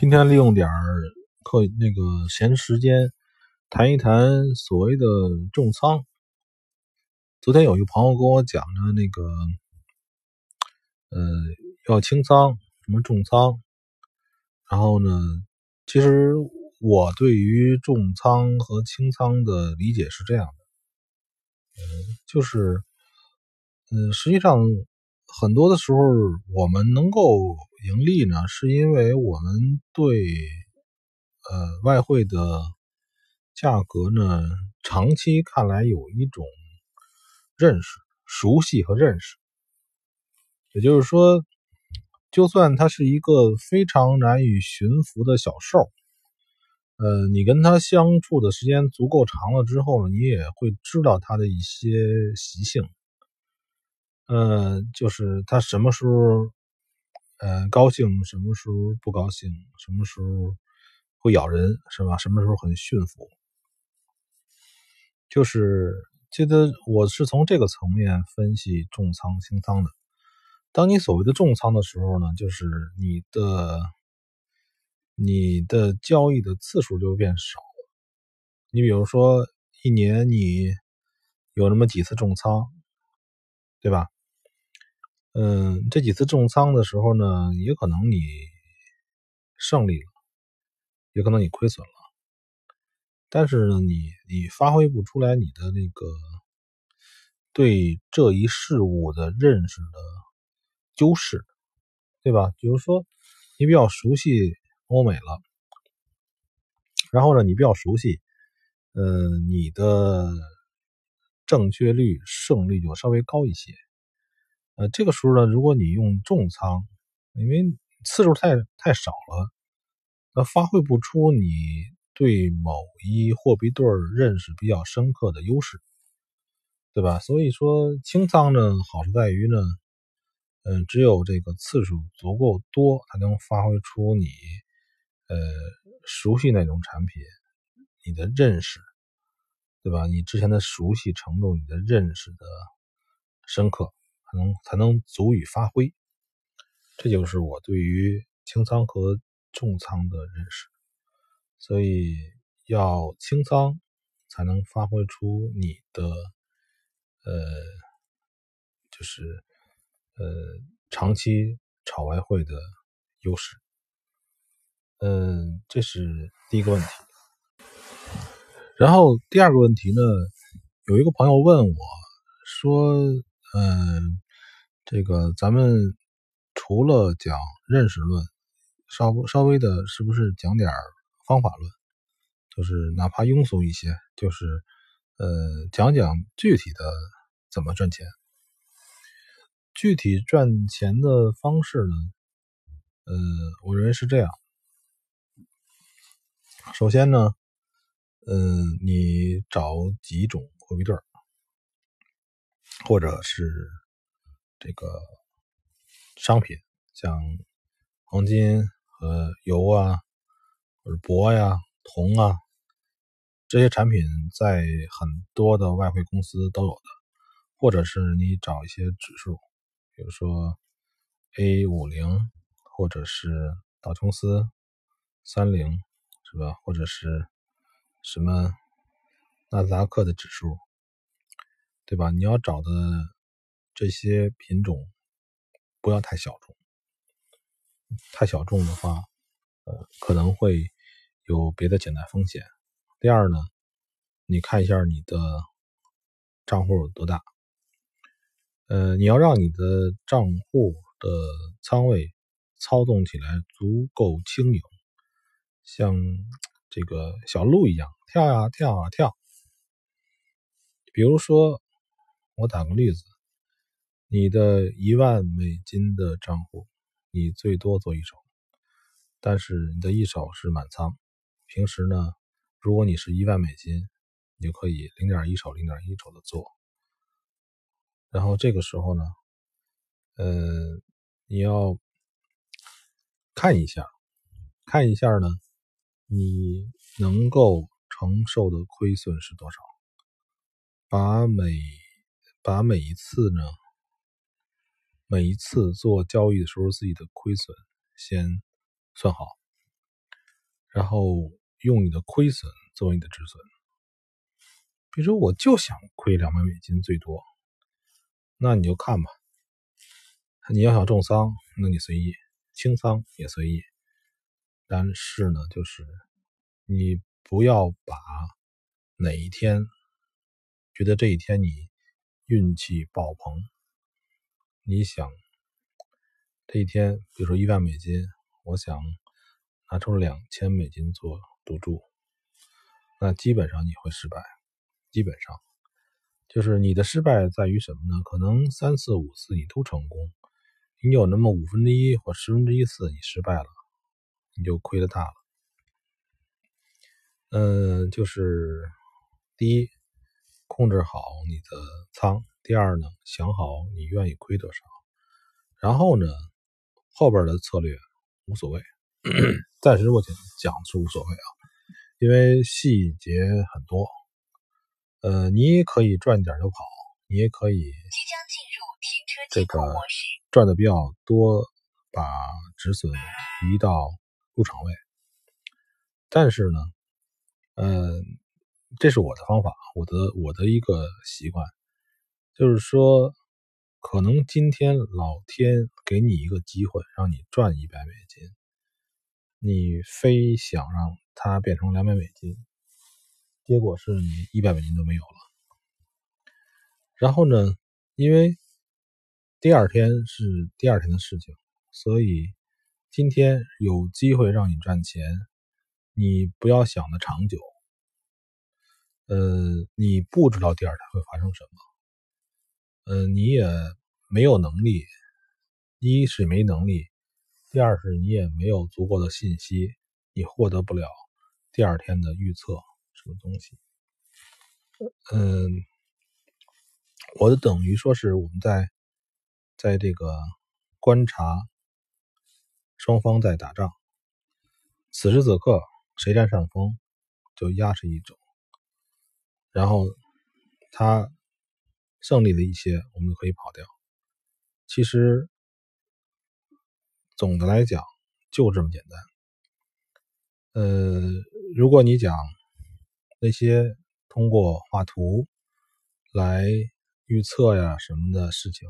今天利用点儿课那个闲时间，谈一谈所谓的重仓。昨天有一个朋友跟我讲呢，那个呃要清仓，什么重仓。然后呢，其实我对于重仓和清仓的理解是这样的，嗯，就是嗯，实际上很多的时候我们能够。盈利呢，是因为我们对呃外汇的价格呢，长期看来有一种认识、熟悉和认识。也就是说，就算它是一个非常难以驯服的小兽，呃，你跟它相处的时间足够长了之后呢，你也会知道它的一些习性。呃，就是他什么时候。呃，高兴什么时候不高兴？什么时候会咬人是吧？什么时候很驯服？就是记得我是从这个层面分析重仓清仓的。当你所谓的重仓的时候呢，就是你的你的交易的次数就变少了。你比如说一年你有那么几次重仓，对吧？嗯，这几次重仓的时候呢，也可能你胜利了，也可能你亏损了。但是呢，你你发挥不出来你的那个对这一事物的认识的优势，对吧？比如说，你比较熟悉欧美了，然后呢，你比较熟悉，嗯，你的正确率、胜率就稍微高一些。呃，这个时候呢，如果你用重仓，因为次数太太少了，那发挥不出你对某一货币对认识比较深刻的优势，对吧？所以说清仓呢，好处在于呢，嗯，只有这个次数足够多，才能发挥出你呃熟悉那种产品，你的认识，对吧？你之前的熟悉程度，你的认识的深刻。才能才能足以发挥，这就是我对于清仓和重仓的认识。所以要清仓才能发挥出你的呃，就是呃长期炒外汇的优势。嗯，这是第一个问题。然后第二个问题呢，有一个朋友问我说。嗯，这个咱们除了讲认识论，稍稍微的，是不是讲点方法论？就是哪怕庸俗一些，就是呃，讲讲具体的怎么赚钱。具体赚钱的方式呢？呃，我认为是这样。首先呢，嗯，你找几种货币对儿。或者是这个商品，像黄金和油啊，或者铂呀、铜啊这些产品，在很多的外汇公司都有的。或者是你找一些指数，比如说 A 五零，或者是道琼斯三零，是吧？或者是什么纳斯达克的指数。对吧？你要找的这些品种不要太小众，太小众的话，呃，可能会有别的潜在风险。第二呢，你看一下你的账户有多大，呃，你要让你的账户的仓位操纵起来足够轻盈，像这个小鹿一样跳呀跳啊跳。比如说。我打个例子，你的一万美金的账户，你最多做一手，但是你的一手是满仓。平时呢，如果你是一万美金，你就可以零点一手、零点一手的做。然后这个时候呢，呃，你要看一下，看一下呢，你能够承受的亏损是多少，把每。把每一次呢，每一次做交易的时候自己的亏损先算好，然后用你的亏损作为你的止损。比如说，我就想亏两万美金最多，那你就看吧。你要想重仓，那你随意；轻仓也随意。但是呢，就是你不要把哪一天觉得这一天你运气爆棚，你想这一天，比如说一万美金，我想拿出两千美金做赌注，那基本上你会失败。基本上，就是你的失败在于什么呢？可能三次五次你都成功，你有那么五分之一或十分之一次你失败了，你就亏的大了。嗯，就是第一，控制好你的仓；第二呢，想好你愿意亏多少。然后呢，后边的策略无所谓，暂时我讲讲是无所谓啊，因为细节很多。呃，你也可以赚点就跑，你也可以这个赚的比较多，把止损移到入场位。但是呢，嗯，这是我的方法，我的我的一个习惯，就是说，可能今天老天给你一个机会，让你赚一百美金，你非想让它变成两百美金。结果是你一百美金都没有了。然后呢，因为第二天是第二天的事情，所以今天有机会让你赚钱，你不要想的长久。呃，你不知道第二天会发生什么，呃，你也没有能力，一是没能力，第二是你也没有足够的信息，你获得不了第二天的预测。什么东西？嗯，我就等于说是我们在在这个观察双方在打仗，此时此刻谁占上风就压谁一种，然后他胜利了一些，我们就可以跑掉。其实总的来讲就这么简单。呃，如果你讲。那些通过画图来预测呀什么的事情，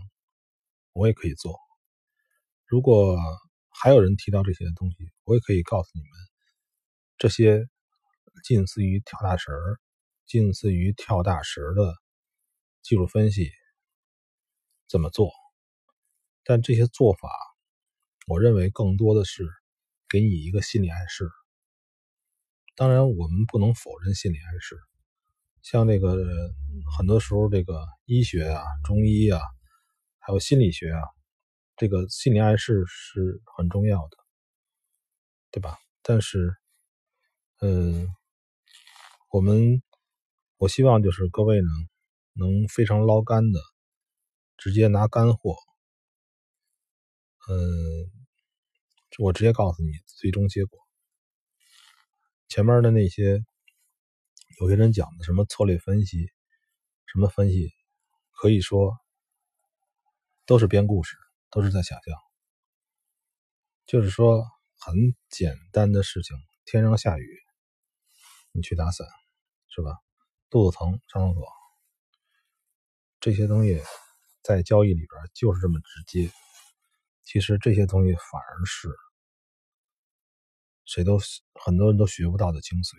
我也可以做。如果还有人提到这些东西，我也可以告诉你们，这些近似于跳大神儿、近似于跳大神的技术分析怎么做。但这些做法，我认为更多的是给你一个心理暗示。当然，我们不能否认心理暗示。像这个，很多时候，这个医学啊、中医啊，还有心理学啊，这个心理暗示是很重要的，对吧？但是，嗯，我们我希望就是各位呢，能非常捞干的，直接拿干货。嗯，我直接告诉你最终结果。前面的那些，有些人讲的什么策略分析，什么分析，可以说都是编故事，都是在想象。就是说，很简单的事情，天上下雨，你去打伞，是吧？肚子疼上厕所，这些东西在交易里边就是这么直接。其实这些东西反而是。谁都很多人都学不到的精髓。